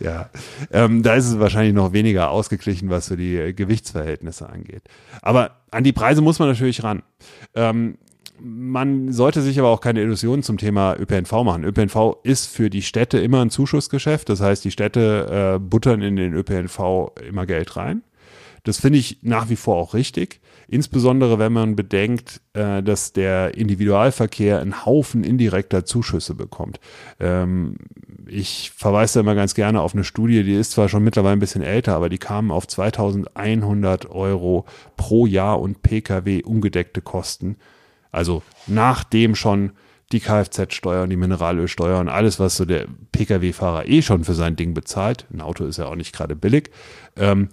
ja, ähm, da ist es wahrscheinlich noch weniger ausgeglichen, was so die Gewichtsverhältnisse angeht. Aber an die Preise muss man natürlich ran. Ähm, man sollte sich aber auch keine Illusionen zum Thema ÖPNV machen. ÖPNV ist für die Städte immer ein Zuschussgeschäft. Das heißt, die Städte äh, buttern in den ÖPNV immer Geld rein. Das finde ich nach wie vor auch richtig. Insbesondere wenn man bedenkt, äh, dass der Individualverkehr einen Haufen indirekter Zuschüsse bekommt. Ähm, ich verweise da immer ganz gerne auf eine Studie, die ist zwar schon mittlerweile ein bisschen älter, aber die kamen auf 2100 Euro pro Jahr und Pkw ungedeckte Kosten. Also nachdem schon die Kfz-Steuer und die Mineralölsteuer und alles, was so der Pkw-Fahrer eh schon für sein Ding bezahlt, ein Auto ist ja auch nicht gerade billig, ähm,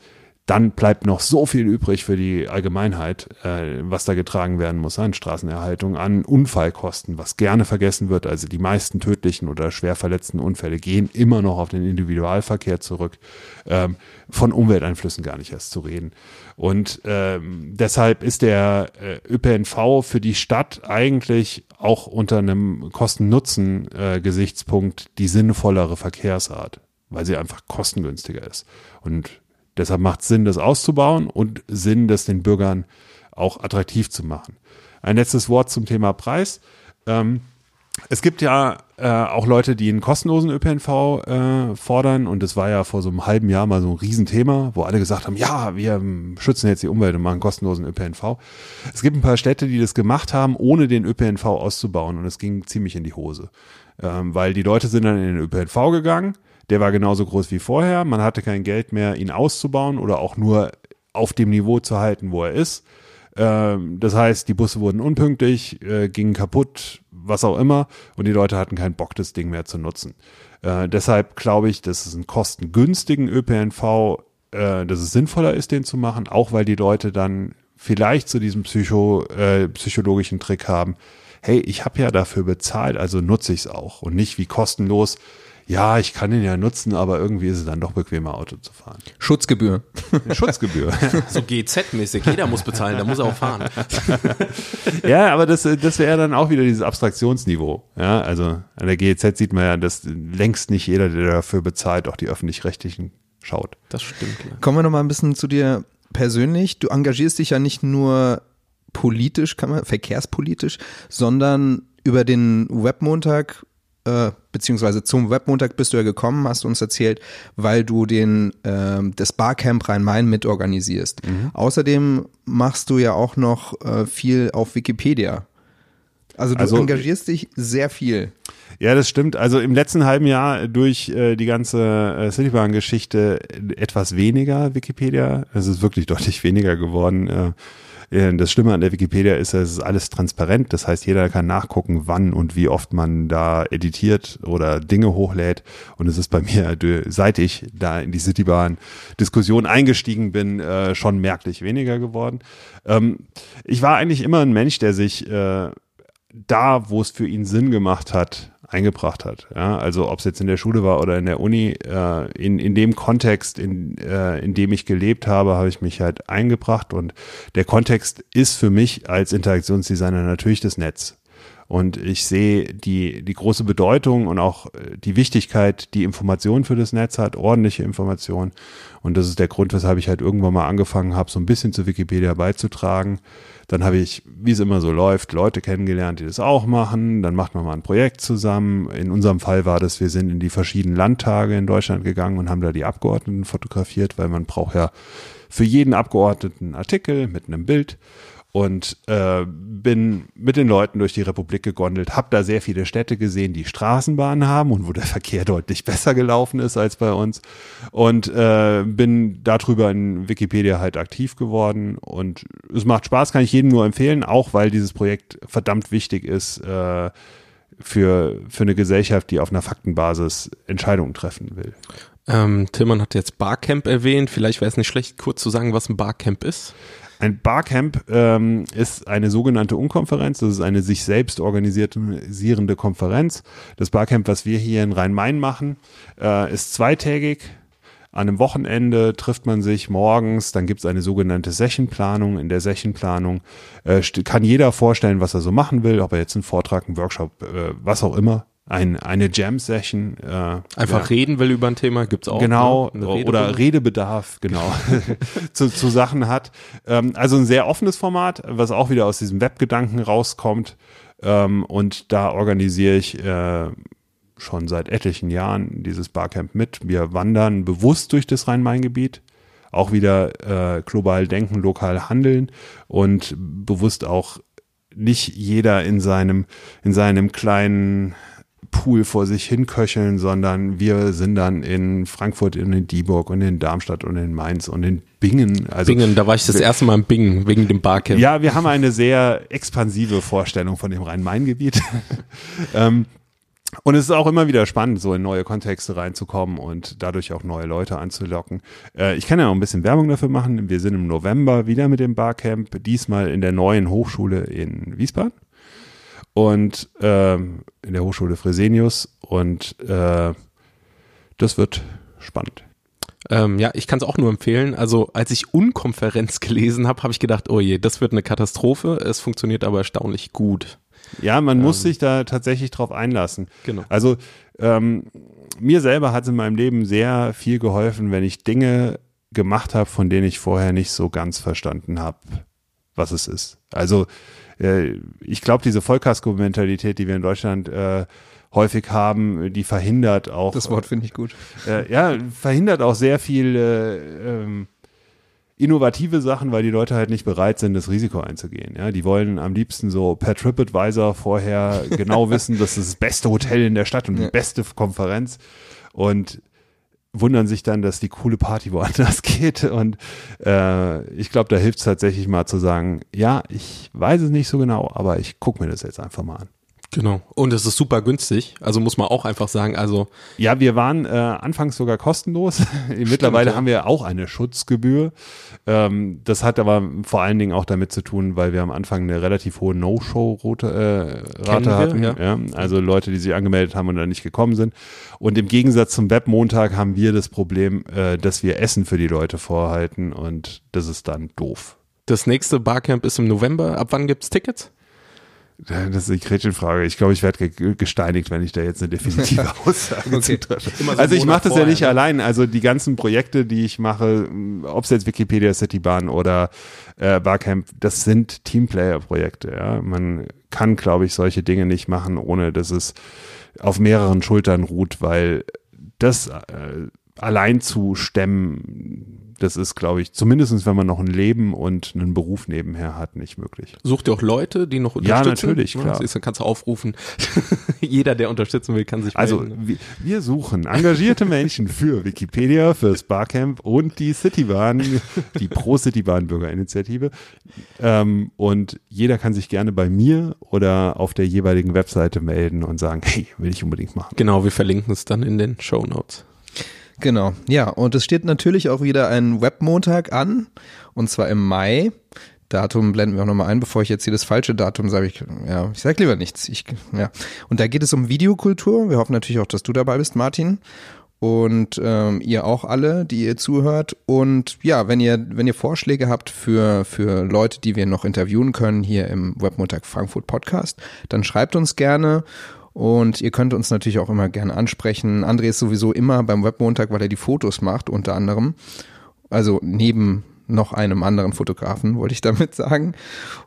dann bleibt noch so viel übrig für die Allgemeinheit, äh, was da getragen werden muss an Straßenerhaltung, an Unfallkosten, was gerne vergessen wird. Also die meisten tödlichen oder schwer verletzten Unfälle gehen immer noch auf den Individualverkehr zurück. Ähm, von Umwelteinflüssen gar nicht erst zu reden. Und ähm, deshalb ist der äh, ÖPNV für die Stadt eigentlich auch unter einem Kosten-Nutzen-Gesichtspunkt äh, die sinnvollere Verkehrsart, weil sie einfach kostengünstiger ist. Und Deshalb macht es Sinn, das auszubauen und Sinn, das den Bürgern auch attraktiv zu machen. Ein letztes Wort zum Thema Preis. Ähm, es gibt ja äh, auch Leute, die einen kostenlosen ÖPNV äh, fordern und das war ja vor so einem halben Jahr mal so ein Riesenthema, wo alle gesagt haben, ja, wir schützen jetzt die Umwelt und machen kostenlosen ÖPNV. Es gibt ein paar Städte, die das gemacht haben, ohne den ÖPNV auszubauen und es ging ziemlich in die Hose, ähm, weil die Leute sind dann in den ÖPNV gegangen, der war genauso groß wie vorher. Man hatte kein Geld mehr, ihn auszubauen oder auch nur auf dem Niveau zu halten, wo er ist. Ähm, das heißt, die Busse wurden unpünktlich, äh, gingen kaputt, was auch immer, und die Leute hatten keinen Bock, das Ding mehr zu nutzen. Äh, deshalb glaube ich, dass es einen kostengünstigen ÖPNV, äh, dass es sinnvoller ist, den zu machen, auch weil die Leute dann vielleicht zu diesem Psycho, äh, psychologischen Trick haben, hey, ich habe ja dafür bezahlt, also nutze ich es auch und nicht wie kostenlos ja, ich kann den ja nutzen, aber irgendwie ist es dann doch bequemer, Auto zu fahren. Schutzgebühr. Schutzgebühr. so GZ-mäßig. Jeder muss bezahlen, da muss er auch fahren. ja, aber das, das wäre dann auch wieder dieses Abstraktionsniveau. Ja, also an der GEZ sieht man ja, dass längst nicht jeder, der dafür bezahlt, auch die öffentlich-rechtlichen schaut. Das stimmt. Ja. Kommen wir nochmal ein bisschen zu dir persönlich. Du engagierst dich ja nicht nur politisch, kann man, verkehrspolitisch, sondern über den Webmontag äh, beziehungsweise zum Webmontag bist du ja gekommen, hast du uns erzählt, weil du den äh, das Barcamp Rhein-Main mitorganisierst. Mhm. Außerdem machst du ja auch noch äh, viel auf Wikipedia. Also du also, engagierst dich sehr viel. Ja, das stimmt. Also im letzten halben Jahr durch äh, die ganze äh, Citybahn-Geschichte etwas weniger Wikipedia. Es ist wirklich deutlich weniger geworden. Äh, äh, das Schlimme an der Wikipedia ist, es ist alles transparent. Das heißt, jeder kann nachgucken, wann und wie oft man da editiert oder Dinge hochlädt. Und es ist bei mir, seit ich da in die Citybahn-Diskussion eingestiegen bin, äh, schon merklich weniger geworden. Ähm, ich war eigentlich immer ein Mensch, der sich äh, da, wo es für ihn Sinn gemacht hat, eingebracht hat. Ja, also ob es jetzt in der Schule war oder in der Uni, äh, in, in dem Kontext, in, äh, in dem ich gelebt habe, habe ich mich halt eingebracht und der Kontext ist für mich als Interaktionsdesigner natürlich das Netz. Und ich sehe die, die große Bedeutung und auch äh, die Wichtigkeit, die Information für das Netz hat, ordentliche Information. Und das ist der Grund, weshalb ich halt irgendwann mal angefangen habe, so ein bisschen zu Wikipedia beizutragen. Dann habe ich, wie es immer so läuft, Leute kennengelernt, die das auch machen. Dann macht man mal ein Projekt zusammen. In unserem Fall war das, wir sind in die verschiedenen Landtage in Deutschland gegangen und haben da die Abgeordneten fotografiert, weil man braucht ja für jeden Abgeordneten einen Artikel mit einem Bild und äh, bin mit den Leuten durch die Republik gegondelt, habe da sehr viele Städte gesehen, die Straßenbahnen haben und wo der Verkehr deutlich besser gelaufen ist als bei uns und äh, bin darüber in Wikipedia halt aktiv geworden und es macht Spaß, kann ich jedem nur empfehlen, auch weil dieses Projekt verdammt wichtig ist äh, für, für eine Gesellschaft, die auf einer Faktenbasis Entscheidungen treffen will. Ähm, Tillmann hat jetzt Barcamp erwähnt. Vielleicht wäre es nicht schlecht, kurz zu sagen, was ein Barcamp ist. Ein Barcamp ähm, ist eine sogenannte Unkonferenz. Das ist eine sich selbst organisierende Konferenz. Das Barcamp, was wir hier in Rhein-Main machen, äh, ist zweitägig. An einem Wochenende trifft man sich morgens, dann gibt es eine sogenannte Sessionplanung. In der Sessionplanung äh, kann jeder vorstellen, was er so machen will, ob er jetzt einen Vortrag, einen Workshop, äh, was auch immer ein, eine Jam-Session. Äh, Einfach ja. reden will über ein Thema, gibt's auch. Genau, ne? oder Redebedarf, genau, zu, zu Sachen hat. Ähm, also ein sehr offenes Format, was auch wieder aus diesem Webgedanken rauskommt. Ähm, und da organisiere ich äh, schon seit etlichen Jahren dieses Barcamp mit. Wir wandern bewusst durch das Rhein-Main-Gebiet auch wieder äh, global denken, lokal handeln und bewusst auch nicht jeder in seinem, in seinem kleinen Pool vor sich hinköcheln, sondern wir sind dann in Frankfurt, in Dieburg und in Darmstadt und in Mainz und in Bingen. Also Bingen, da war ich das erste Mal in Bingen wegen dem Barcamp. Ja, wir haben eine sehr expansive Vorstellung von dem Rhein-Main-Gebiet. ähm, und es ist auch immer wieder spannend, so in neue Kontexte reinzukommen und dadurch auch neue Leute anzulocken. Äh, ich kann ja auch ein bisschen Werbung dafür machen. Wir sind im November wieder mit dem Barcamp, diesmal in der neuen Hochschule in Wiesbaden und ähm, in der Hochschule Fresenius und äh, das wird spannend. Ähm, ja, ich kann es auch nur empfehlen. Also als ich Unkonferenz gelesen habe, habe ich gedacht, oh je, das wird eine Katastrophe. Es funktioniert aber erstaunlich gut. Ja, man ähm, muss sich da tatsächlich drauf einlassen. Genau. Also ähm, mir selber hat es in meinem Leben sehr viel geholfen, wenn ich Dinge gemacht habe, von denen ich vorher nicht so ganz verstanden habe, was es ist. Also äh, ich glaube, diese Vollkasko-Mentalität, die wir in Deutschland äh, häufig haben, die verhindert auch. Das Wort finde ich gut. Äh, ja, verhindert auch sehr viel äh, ähm, innovative Sachen, weil die Leute halt nicht bereit sind, das Risiko einzugehen. Ja, die wollen am liebsten so per TripAdvisor vorher genau wissen, das ist das beste Hotel in der Stadt und die beste Konferenz. Und wundern sich dann, dass die coole Party woanders geht. Und äh, ich glaube, da hilft es tatsächlich mal zu sagen, ja, ich weiß es nicht so genau, aber ich gucke mir das jetzt einfach mal an. Genau. Und es ist super günstig. Also muss man auch einfach sagen, also. Ja, wir waren äh, anfangs sogar kostenlos. Mittlerweile ja. haben wir auch eine Schutzgebühr. Ähm, das hat aber vor allen Dingen auch damit zu tun, weil wir am Anfang eine relativ hohe No-Show-Rate äh, hatten. Ja. ja. Also Leute, die sich angemeldet haben und dann nicht gekommen sind. Und im Gegensatz zum Webmontag haben wir das Problem, äh, dass wir Essen für die Leute vorhalten und das ist dann doof. Das nächste Barcamp ist im November. Ab wann gibt's Tickets? Das ist die Gretchenfrage. Ich glaube, ich werde gesteinigt, wenn ich da jetzt eine definitive Aussage okay. treffe. So also ich mache das ja nicht ne? allein. Also die ganzen Projekte, die ich mache, ob es jetzt Wikipedia Citybahn oder äh, Barcamp, das sind Teamplayer-Projekte. Ja? Man kann, glaube ich, solche Dinge nicht machen, ohne dass es auf mehreren Schultern ruht, weil das äh, allein zu stemmen das ist, glaube ich, zumindestens wenn man noch ein Leben und einen Beruf nebenher hat, nicht möglich. Sucht ihr auch Leute, die noch unterstützen? Ja, natürlich, klar. Ja, dann kannst du aufrufen. Jeder, der unterstützen will, kann sich Also wir suchen engagierte Menschen für Wikipedia, fürs Barcamp und die Citybahn, die Pro-Citybahn-Bürgerinitiative. Ähm, und jeder kann sich gerne bei mir oder auf der jeweiligen Webseite melden und sagen, hey, will ich unbedingt machen. Genau, wir verlinken es dann in den Show Notes. Genau, ja, und es steht natürlich auch wieder ein Webmontag an, und zwar im Mai. Datum blenden wir auch nochmal ein, bevor ich jetzt hier das falsche Datum sage. Ich, ja, ich sage lieber nichts. Ich, ja. Und da geht es um Videokultur. Wir hoffen natürlich auch, dass du dabei bist, Martin. Und ähm, ihr auch alle, die ihr zuhört. Und ja, wenn ihr, wenn ihr Vorschläge habt für, für Leute, die wir noch interviewen können hier im Webmontag Frankfurt Podcast, dann schreibt uns gerne. Und ihr könnt uns natürlich auch immer gerne ansprechen. André ist sowieso immer beim Webmontag, weil er die Fotos macht, unter anderem. Also neben noch einem anderen Fotografen, wollte ich damit sagen.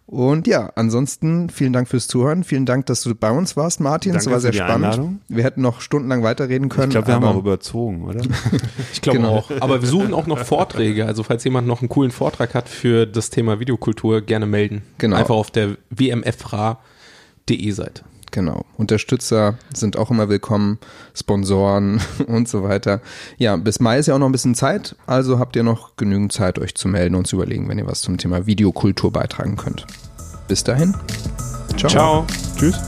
Und ja, ansonsten vielen Dank fürs Zuhören. Vielen Dank, dass du bei uns warst, Martin. Danke es war sehr spannend. Einladung. Wir hätten noch stundenlang weiterreden können. Ich glaube, wir haben auch überzogen, oder? ich glaube genau. auch. Aber wir suchen auch noch Vorträge. Also falls jemand noch einen coolen Vortrag hat für das Thema Videokultur, gerne melden. Genau. Einfach auf der wmfra.de Seite. Genau. Unterstützer sind auch immer willkommen, Sponsoren und so weiter. Ja, bis Mai ist ja auch noch ein bisschen Zeit, also habt ihr noch genügend Zeit, euch zu melden und zu überlegen, wenn ihr was zum Thema Videokultur beitragen könnt. Bis dahin. Ciao. Ciao. Tschüss.